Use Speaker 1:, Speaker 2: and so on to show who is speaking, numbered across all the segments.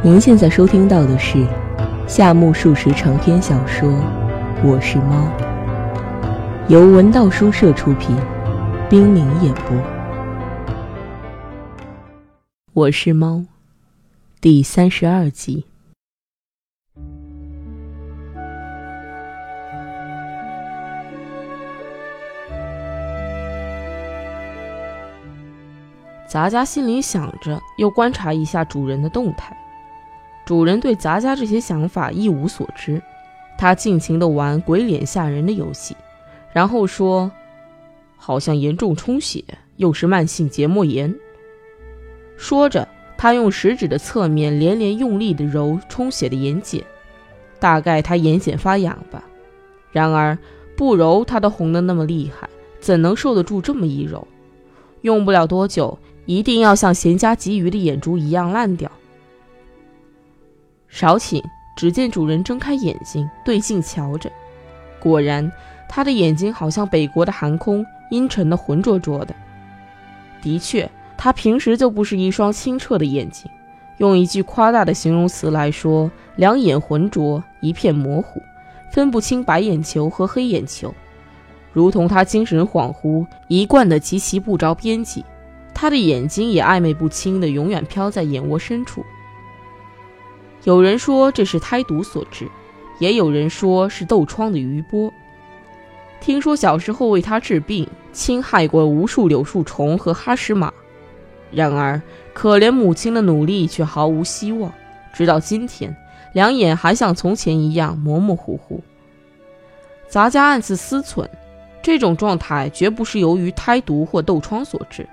Speaker 1: 您现在收听到的是夏目漱石长篇小说《我是猫》，由文道书社出品，冰凌演播。我是猫，第三十二集。
Speaker 2: 杂家心里想着，又观察一下主人的动态。主人对杂家这些想法一无所知，他尽情地玩鬼脸吓人的游戏，然后说：“好像严重充血，又是慢性结膜炎。”说着，他用食指的侧面连连用力地揉充血的眼睑，大概他眼睑发痒吧。然而不揉，他都红得那么厉害，怎能受得住这么一揉？用不了多久，一定要像闲家鲫鱼的眼珠一样烂掉。少顷，只见主人睁开眼睛，对镜瞧着，果然，他的眼睛好像北国的寒空，阴沉的、浑浊浊的。的确，他平时就不是一双清澈的眼睛。用一句夸大的形容词来说，两眼浑浊，一片模糊，分不清白眼球和黑眼球，如同他精神恍惚，一贯的极其不着边际。他的眼睛也暧昧不清的，永远飘在眼窝深处。有人说这是胎毒所致，也有人说是痘疮的余波。听说小时候为他治病，侵害过无数柳树虫和哈什马。然而可怜母亲的努力却毫无希望，直到今天，两眼还像从前一样模模糊糊。杂家暗自思忖，这种状态绝不是由于胎毒或痘疮所致。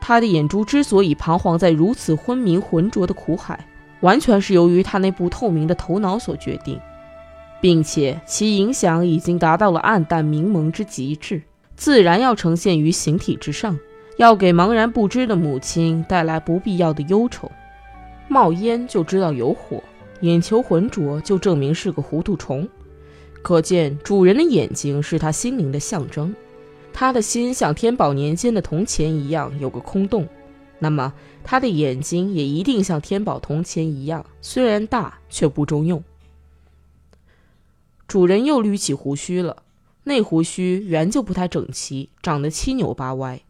Speaker 2: 他的眼珠之所以彷徨在如此昏迷浑浊的苦海。完全是由于他那不透明的头脑所决定，并且其影响已经达到了暗淡明蒙之极致，自然要呈现于形体之上，要给茫然不知的母亲带来不必要的忧愁。冒烟就知道有火，眼球浑浊就证明是个糊涂虫，可见主人的眼睛是他心灵的象征，他的心像天宝年间的铜钱一样有个空洞。那么，他的眼睛也一定像天宝铜钱一样，虽然大，却不中用。主人又捋起胡须了，那胡须原就不太整齐，长得七扭八歪。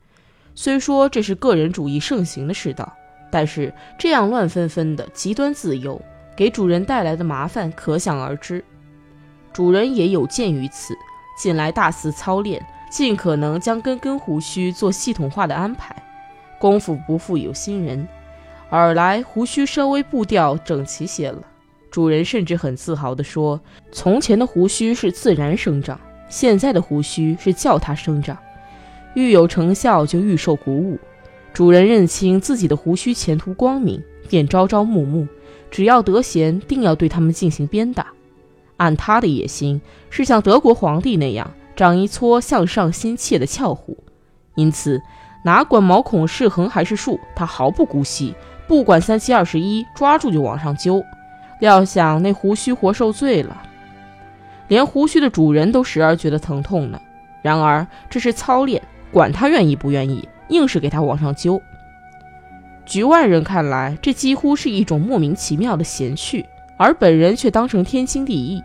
Speaker 2: 虽说这是个人主义盛行的世道，但是这样乱纷纷的、极端自由，给主人带来的麻烦可想而知。主人也有鉴于此，近来大肆操练，尽可能将根根胡须做系统化的安排。功夫不负有心人，尔来胡须稍微步调整齐些了。主人甚至很自豪地说：“从前的胡须是自然生长，现在的胡须是叫它生长。愈有成效，就愈受鼓舞。主人认清自己的胡须前途光明，便朝朝暮暮，只要得闲，定要对他们进行鞭打。按他的野心，是像德国皇帝那样长一撮向上心切的翘胡，因此。”哪管毛孔是横还是竖，他毫不姑息，不管三七二十一，抓住就往上揪。料想那胡须活受罪了，连胡须的主人都时而觉得疼痛呢。然而这是操练，管他愿意不愿意，硬是给他往上揪。局外人看来，这几乎是一种莫名其妙的闲趣，而本人却当成天经地义。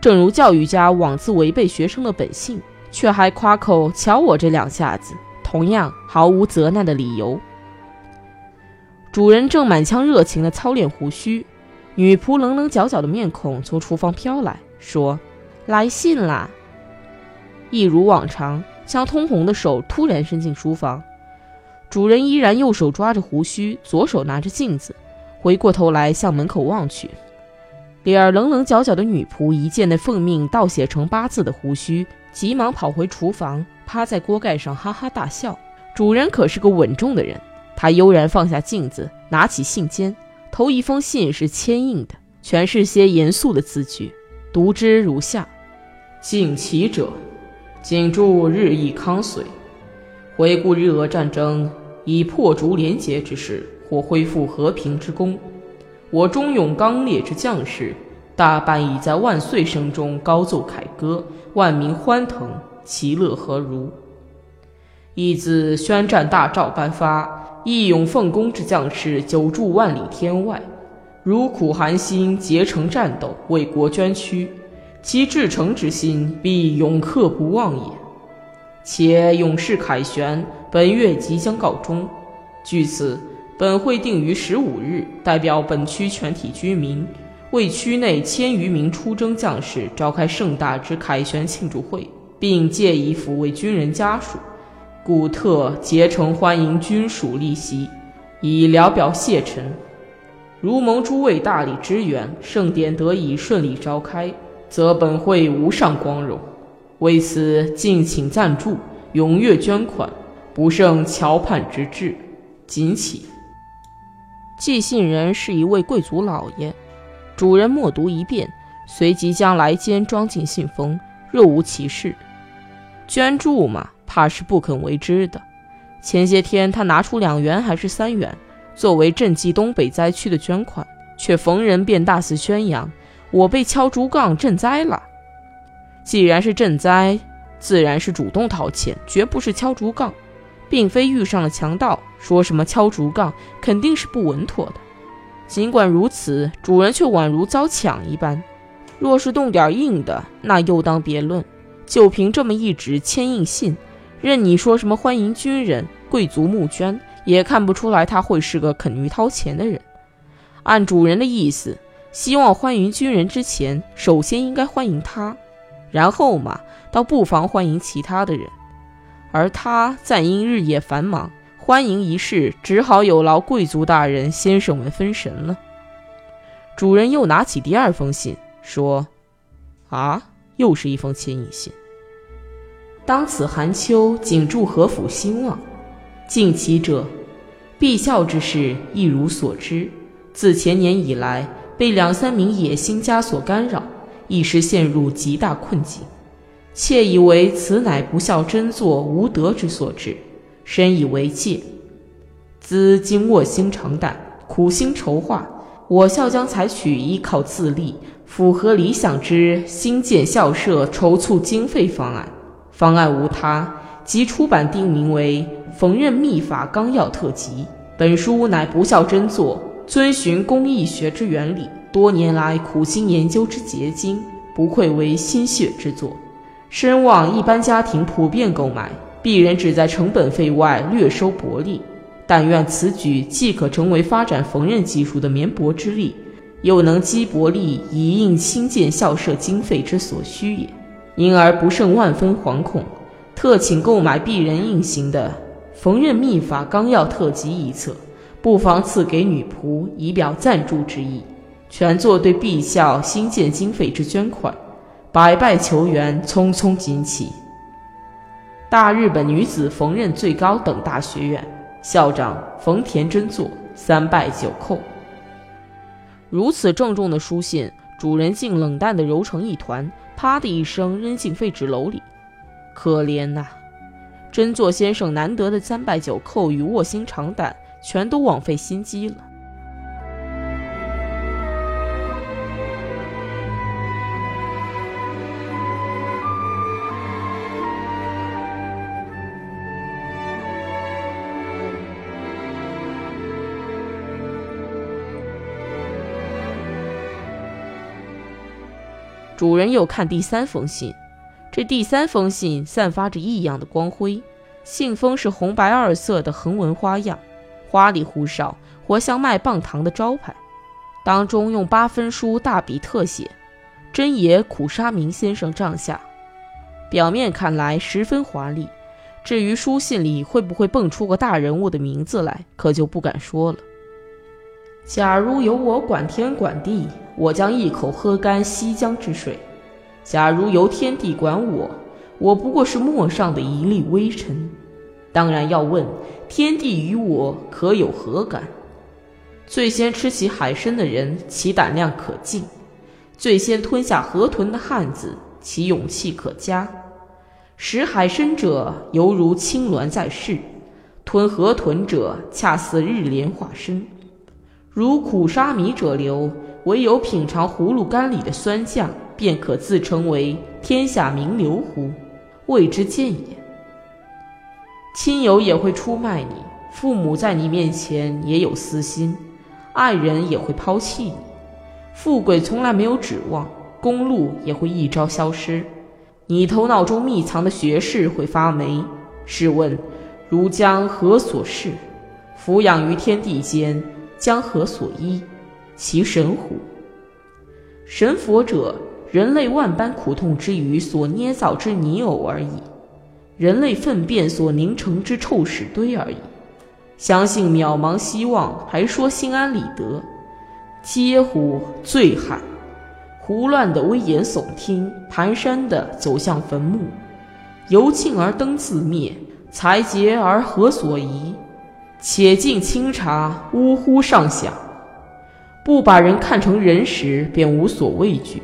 Speaker 2: 正如教育家妄自违背学生的本性，却还夸口：“瞧我这两下子。”同样毫无责难的理由。主人正满腔热情地操练胡须，女仆棱棱角角的面孔从厨房飘来说：“来信啦！”一如往常，将通红的手突然伸进书房。主人依然右手抓着胡须，左手拿着镜子，回过头来向门口望去。脸儿棱棱角角的女仆一见那奉命倒写成八字的胡须，急忙跑回厨房。趴在锅盖上哈哈大笑。主人可是个稳重的人，他悠然放下镜子，拿起信笺，头一封信是铅印的，全是些严肃的字句，读之如下：敬启者，谨祝日益康绥。回顾日俄战争，以破竹连结之势，或恢复和平之功。我忠勇刚烈之将士，大半已在万岁声中高奏凯歌，万民欢腾。其乐何如？义自宣战大诏颁发，义勇奉公之将士久驻万里天外，如苦寒心竭诚战斗，为国捐躯，其至诚之心必永刻不忘也。且勇士凯旋，本月即将告终，据此，本会定于十五日，代表本区全体居民，为区内千余名出征将士召开盛大之凯旋庆祝会，并借以抚慰军人家属，故特竭诚欢迎军属立席，以聊表谢忱。如蒙诸位大力支援，盛典得以顺利召开，则本会无上光荣。为此，敬请赞助，踊跃捐款，不胜桥畔之志。谨启。寄信人是一位贵族老爷，主人默读一遍，随即将来笺装进信封，若无其事。捐助嘛，怕是不肯为之的。前些天他拿出两元还是三元，作为赈济东北灾区的捐款，却逢人便大肆宣扬：“我被敲竹杠赈灾了。”既然是赈灾，自然是主动掏钱，绝不是敲竹杠，并非遇上了强盗，说什么敲竹杠肯定是不稳妥的。尽管如此，主人却宛如遭抢一般。若是动点硬的，那又当别论。就凭这么一纸签印信，任你说什么欢迎军人、贵族募捐，也看不出来他会是个肯于掏钱的人。按主人的意思，希望欢迎军人之前，首先应该欢迎他。然后嘛，倒不妨欢迎其他的人，而他暂因日夜繁忙，欢迎仪式只好有劳贵族大人先生们分神了。主人又拿起第二封信，说：“啊，又是一封牵引信。当此寒秋，谨祝何府兴旺。敬其者，必孝之事，亦如所知，自前年以来，被两三名野心家所干扰。”一时陷入极大困境，窃以为此乃不孝真作无德之所致，深以为戒。兹今卧薪尝胆，苦心筹划，我校将采取依靠自立、符合理想之新建校舍筹措经费方案。方案无他，即出版定名为《缝纫秘法纲要特辑》。本书乃不孝真作，遵循工艺学之原理。多年来苦心研究之结晶，不愧为心血之作，深望一般家庭普遍购买，鄙人只在成本费外略收薄利。但愿此举既可成为发展缝纫技术的绵薄之力，又能积薄利以应兴建校舍经费之所需也。因而不胜万分惶恐，特请购买鄙人印行的《缝纫秘法纲要特辑》一册，不妨赐给女仆，以表赞助之意。全作对陛校新建经费之捐款，百拜求援，匆匆锦起。大日本女子缝纫最高等大学院校长冯田真作，三拜九叩。如此郑重的书信，主人竟冷淡的揉成一团，啪的一声扔进废纸篓里。可怜呐，真作先生难得的三拜九叩与卧薪尝胆，全都枉费心机了。主人又看第三封信，这第三封信散发着异样的光辉。信封是红白二色的横纹花样，花里胡哨，活像卖棒糖的招牌。当中用八分书大笔特写“真爷苦沙明先生帐下”，表面看来十分华丽。至于书信里会不会蹦出个大人物的名字来，可就不敢说了。假如由我管天管地。我将一口喝干西江之水。假如由天地管我，我不过是陌上的一粒微尘。当然要问天地与我可有何干？最先吃起海参的人，其胆量可敬；最先吞下河豚的汉子，其勇气可嘉。食海参者，犹如青鸾在世；吞河豚者，恰似日莲化身。如苦沙弥者流。唯有品尝葫芦干里的酸酱，便可自称为天下名流乎？谓之见也。亲友也会出卖你，父母在你面前也有私心，爱人也会抛弃你。富贵从来没有指望，公路也会一朝消失。你头脑中密藏的学识会发霉。试问，如将何所事？俯仰于天地间，将何所依？其神乎？神佛者，人类万般苦痛之余所捏造之泥偶而已，人类粪便所凝成之臭屎堆而已。相信渺茫希望，还说心安理得，嗟乎！醉汉！胡乱的危言耸听，蹒跚的走向坟墓。由庆而灯自灭，才竭而何所宜？且尽清茶，呜呼上响。不把人看成人时，便无所畏惧。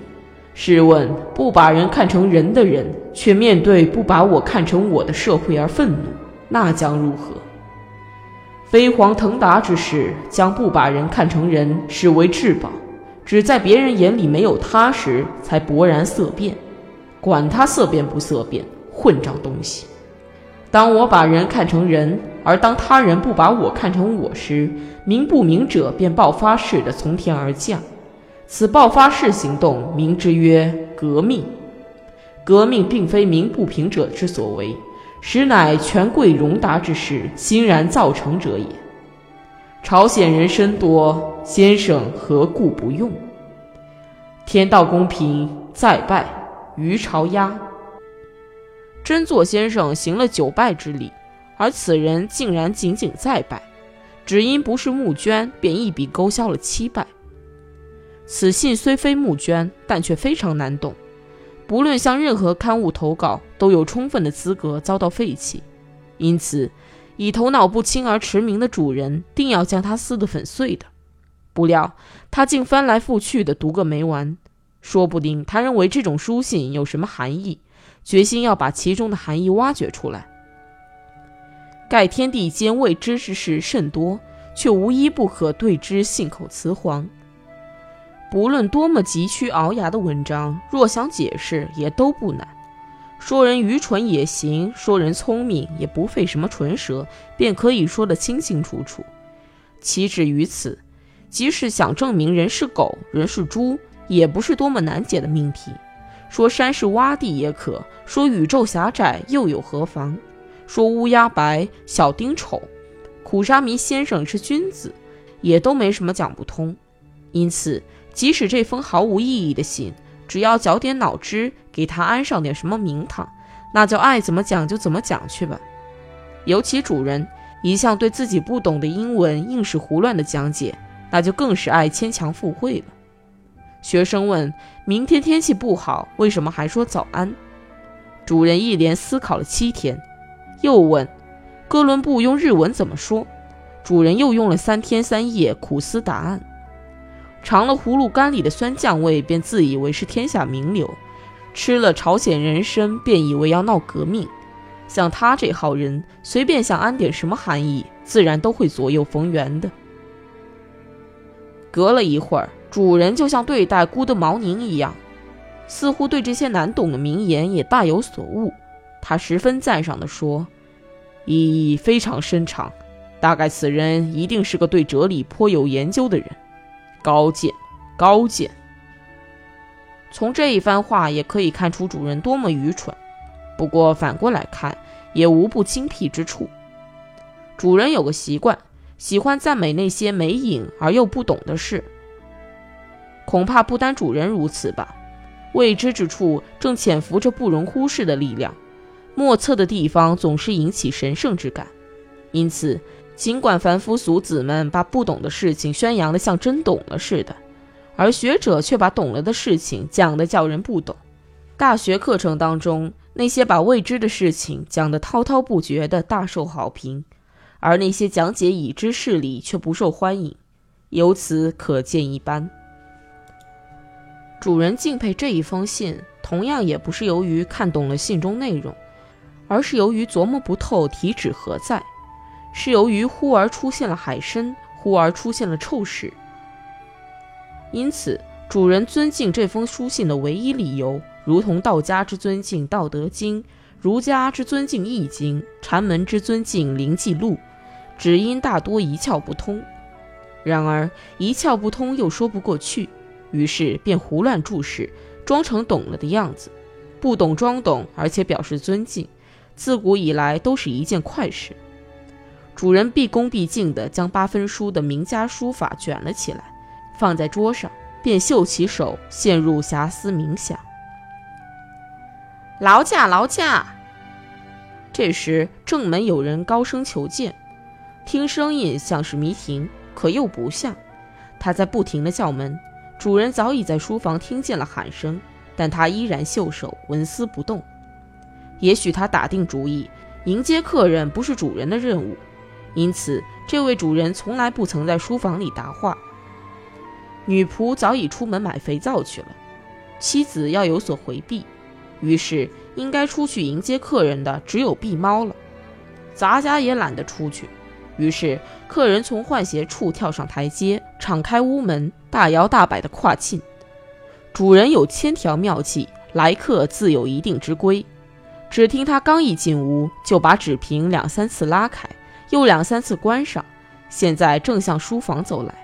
Speaker 2: 试问，不把人看成人的人，却面对不把我看成我的社会而愤怒，那将如何？飞黄腾达之时，将不把人看成人视为至宝，只在别人眼里没有他时，才勃然色变。管他色变不色变，混账东西！当我把人看成人，而当他人不把我看成我时，明不明者便爆发式的从天而降。此爆发式行动，名之曰革命。革命并非名不平者之所为，实乃权贵荣达之士欣然造成者也。朝鲜人参多，先生何故不用？天道公平，再拜于朝鸭。真作先生行了九拜之礼，而此人竟然仅仅再拜，只因不是募捐，便一笔勾销了七拜。此信虽非募捐，但却非常难懂。不论向任何刊物投稿，都有充分的资格遭到废弃。因此，以头脑不清而驰名的主人，定要将他撕得粉碎的。不料他竟翻来覆去的读个没完，说不定他认为这种书信有什么含义。决心要把其中的含义挖掘出来。盖天地间未知之事甚多，却无一不可对之信口雌黄。不论多么急曲鳌牙的文章，若想解释，也都不难。说人愚蠢也行，说人聪明也不费什么唇舌，便可以说得清清楚楚。岂止于此，即使想证明人是狗，人是猪，也不是多么难解的命题。说山是洼地也可，说宇宙狭窄又有何妨？说乌鸦白，小丁丑，苦沙弥先生是君子，也都没什么讲不通。因此，即使这封毫无意义的信，只要绞点脑汁，给他安上点什么名堂，那就爱怎么讲就怎么讲去吧。尤其主人一向对自己不懂的英文硬是胡乱的讲解，那就更是爱牵强附会了。学生问：“明天天气不好，为什么还说早安？”主人一连思考了七天，又问：“哥伦布用日文怎么说？”主人又用了三天三夜苦思答案，尝了葫芦干里的酸酱味，便自以为是天下名流；吃了朝鲜人参，便以为要闹革命。像他这号人，随便想安点什么含义，自然都会左右逢源的。隔了一会儿。主人就像对待孤的毛宁一样，似乎对这些难懂的名言也大有所悟。他十分赞赏地说：“意义非常深长，大概此人一定是个对哲理颇有研究的人。高见，高见。”从这一番话也可以看出主人多么愚蠢。不过反过来看，也无不精辟之处。主人有个习惯，喜欢赞美那些没影而又不懂的事。恐怕不单主人如此吧，未知之处正潜伏着不容忽视的力量，莫测的地方总是引起神圣之感。因此，尽管凡夫俗子们把不懂的事情宣扬的像真懂了似的，而学者却把懂了的事情讲的叫人不懂。大学课程当中，那些把未知的事情讲得滔滔不绝的大受好评，而那些讲解已知事理却不受欢迎，由此可见一斑。主人敬佩这一封信，同样也不是由于看懂了信中内容，而是由于琢磨不透题旨何在，是由于忽而出现了海参，忽而出现了臭屎。因此，主人尊敬这封书信的唯一理由，如同道家之尊敬《道德经》，儒家之尊敬《易经》，禅门之尊敬《灵记录》，只因大多一窍不通。然而，一窍不通又说不过去。于是便胡乱注释，装成懂了的样子，不懂装懂，而且表示尊敬。自古以来都是一件快事。主人毕恭毕敬地将八分书的名家书法卷了起来，放在桌上，便袖起手，陷入遐思冥想。劳驾，劳驾！这时正门有人高声求见，听声音像是迷婷，可又不像。他在不停地叫门，主人早已在书房听见了喊声，但他依然袖手，纹丝不动。也许他打定主意，迎接客人不是主人的任务，因此这位主人从来不曾在书房里答话。女仆早已出门买肥皂去了，妻子要有所回避，于是应该出去迎接客人的只有碧猫了。杂家也懒得出去，于是客人从换鞋处跳上台阶，敞开屋门，大摇大摆地跨进。主人有千条妙计，来客自有一定之规。只听他刚一进屋，就把纸屏两三次拉开，又两三次关上。现在正向书房走来。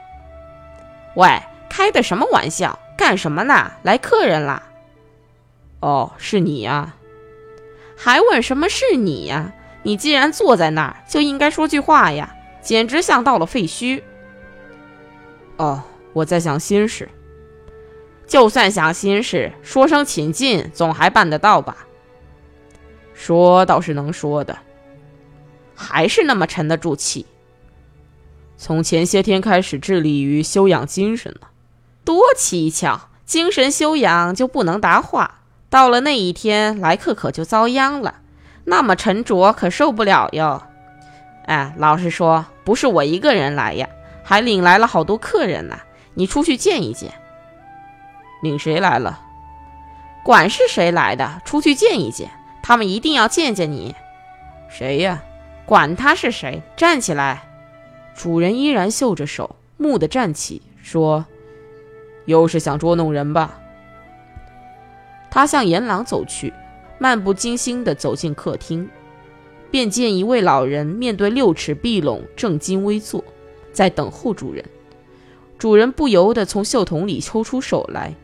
Speaker 2: 喂，开的什么玩笑？干什么呢？来客人啦！哦，是你呀？还问什么是你呀？你既然坐在那儿，就应该说句话呀！简直像到了废墟。哦，我在想心事。就算想心事，说声请进，总还办得到吧？说倒是能说的，还是那么沉得住气。从前些天开始致力于修养精神了，多蹊跷！精神修养就不能答话，到了那一天来客可就遭殃了。那么沉着可受不了哟。哎，老实说，不是我一个人来呀，还领来了好多客人呢。你出去见一见。领谁来了？管是谁来的，出去见一见。他们一定要见见你，谁呀？管他是谁，站起来！主人依然袖着手，木地站起，说：“又是想捉弄人吧？”他向沿廊走去，漫不经心地走进客厅，便见一位老人面对六尺壁笼，正襟危坐，在等候主人。主人不由得从袖筒里抽出手来，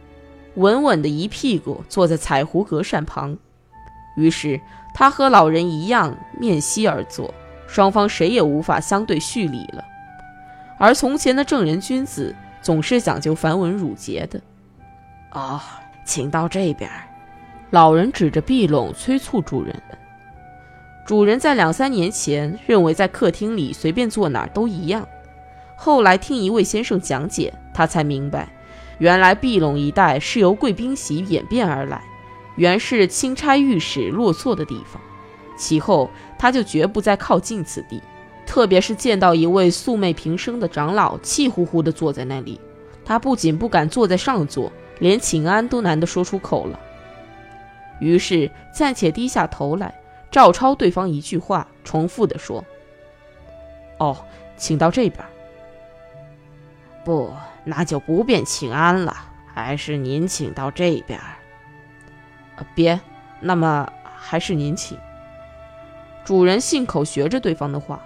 Speaker 2: 稳稳地一屁股坐在彩湖隔扇旁。于是他和老人一样面西而坐，双方谁也无法相对叙礼了。而从前的正人君子总是讲究繁文缛节的。哦，请到这边。老人指着壁笼催促主人。主人在两三年前认为在客厅里随便坐哪儿都一样，后来听一位先生讲解，他才明白，原来壁笼一带是由贵宾席演变而来。原是钦差御史落座的地方，其后他就绝不再靠近此地。特别是见到一位素昧平生的长老气呼呼地坐在那里，他不仅不敢坐在上座，连请安都难得说出口了。于是暂且低下头来，照抄对方一句话，重复地说：“哦，请到这边。不，那就不便请安了，还是您请到这边。”别，那么还是您请。主人信口学着对方的话：“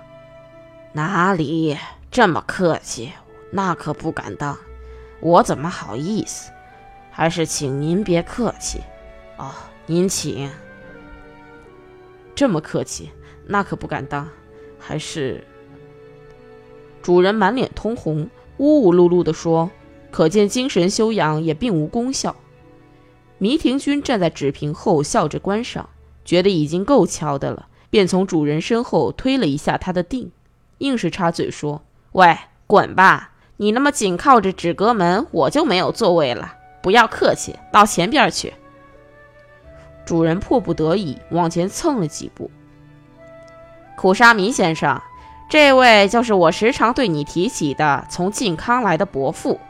Speaker 2: 哪里这么客气？那可不敢当，我怎么好意思？还是请您别客气。哦，您请。这么客气，那可不敢当，还是……”主人满脸通红，呜呜噜噜地说：“可见精神修养也并无功效。”弥庭君站在纸屏后，笑着观赏，觉得已经够瞧的了，便从主人身后推了一下他的腚，硬是插嘴说：“喂，滚吧！你那么紧靠着纸阁门，我就没有座位了。不要客气，到前边去。”主人迫不得已往前蹭了几步。苦沙弥先生，这位就是我时常对你提起的从靖康来的伯父，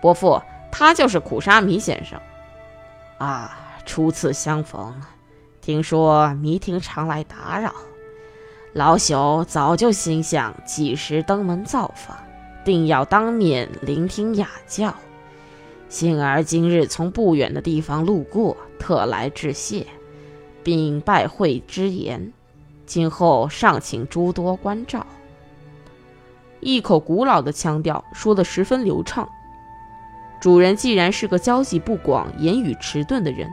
Speaker 2: 伯父，他就是苦沙弥先生。啊，初次相逢，听说弥庭常来打扰，老朽早就心想几时登门造访，定要当面聆听雅教。幸而今日从不远的地方路过，特来致谢，并拜会之言，今后尚请诸多关照。一口古老的腔调说得十分流畅。主人既然是个交际不广、言语迟钝的人，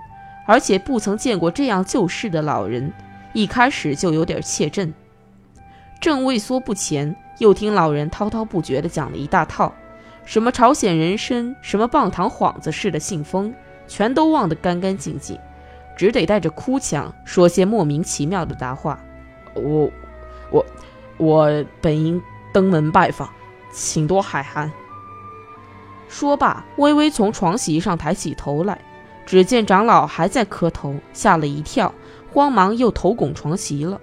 Speaker 2: 而且不曾见过这样旧事的老人，一开始就有点怯阵。正畏缩不前，又听老人滔滔不绝地讲了一大套，什么朝鲜人参，什么棒糖幌子似的信封，全都忘得干干净净，只得带着哭腔说些莫名其妙的答话。我，我，我本应登门拜访，请多海涵。说罢，微微从床席上抬起头来，只见长老还在磕头，吓了一跳，慌忙又头拱床席了。